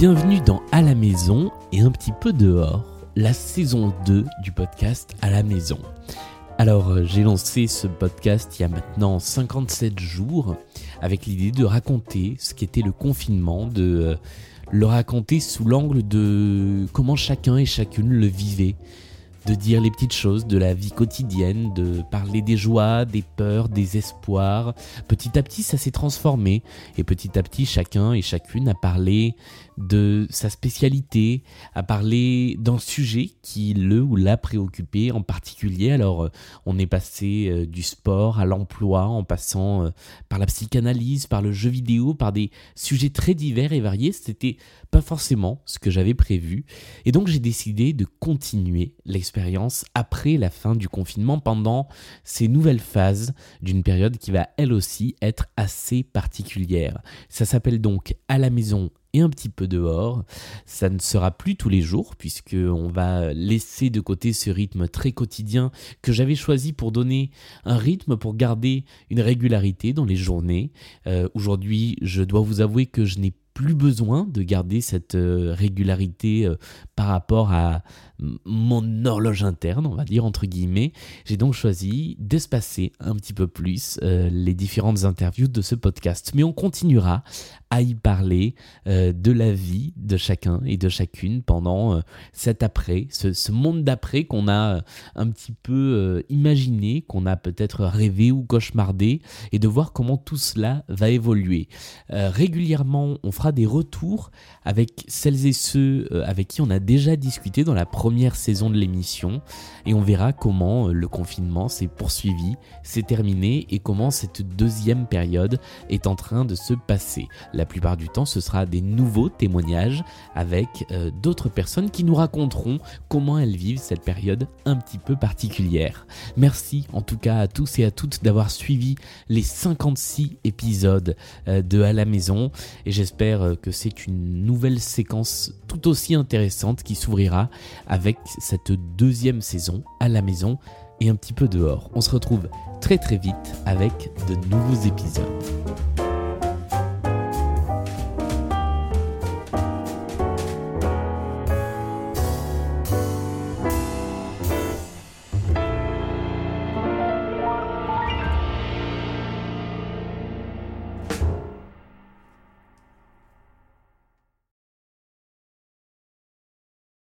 Bienvenue dans À la maison et un petit peu dehors, la saison 2 du podcast À la maison. Alors, euh, j'ai lancé ce podcast il y a maintenant 57 jours avec l'idée de raconter ce qu'était le confinement, de euh, le raconter sous l'angle de comment chacun et chacune le vivait, de dire les petites choses de la vie quotidienne, de parler des joies, des peurs, des espoirs. Petit à petit, ça s'est transformé et petit à petit, chacun et chacune a parlé de sa spécialité, a parlé d'un sujet qui le ou l'a préoccupé en particulier. Alors, euh, on est passé euh, du sport à l'emploi en passant euh, par la psychanalyse, par le jeu vidéo, par des sujets très divers et variés. C'était pas forcément ce que j'avais prévu. Et donc, j'ai décidé de continuer l'expérience après la fin du confinement pendant ces nouvelles phases d'une période qui va elle aussi être assez particulière. Ça s'appelle donc à la maison et un petit peu dehors. Ça ne sera plus tous les jours puisque on va laisser de côté ce rythme très quotidien que j'avais choisi pour donner un rythme pour garder une régularité dans les journées. Euh, aujourd'hui, je dois vous avouer que je n'ai plus besoin de garder cette euh, régularité euh, par rapport à mon horloge interne, on va dire entre guillemets. J'ai donc choisi d'espacer un petit peu plus euh, les différentes interviews de ce podcast. Mais on continuera à y parler de la vie de chacun et de chacune pendant cet après, ce, ce monde d'après qu'on a un petit peu imaginé, qu'on a peut-être rêvé ou cauchemardé, et de voir comment tout cela va évoluer. régulièrement, on fera des retours avec celles et ceux euh, avec qui on a déjà discuté dans la première saison de l'émission et on verra comment euh, le confinement s'est poursuivi, s'est terminé et comment cette deuxième période est en train de se passer. La plupart du temps, ce sera des nouveaux témoignages avec euh, d'autres personnes qui nous raconteront comment elles vivent cette période un petit peu particulière. Merci en tout cas à tous et à toutes d'avoir suivi les 56 épisodes de À la maison et j'espère euh, que c'est une nouvelle séquence tout aussi intéressante qui s'ouvrira avec cette deuxième saison à la maison et un petit peu dehors. On se retrouve très très vite avec de nouveaux épisodes.